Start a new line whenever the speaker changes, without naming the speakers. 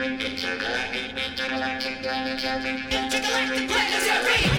Intergalactic Planetary!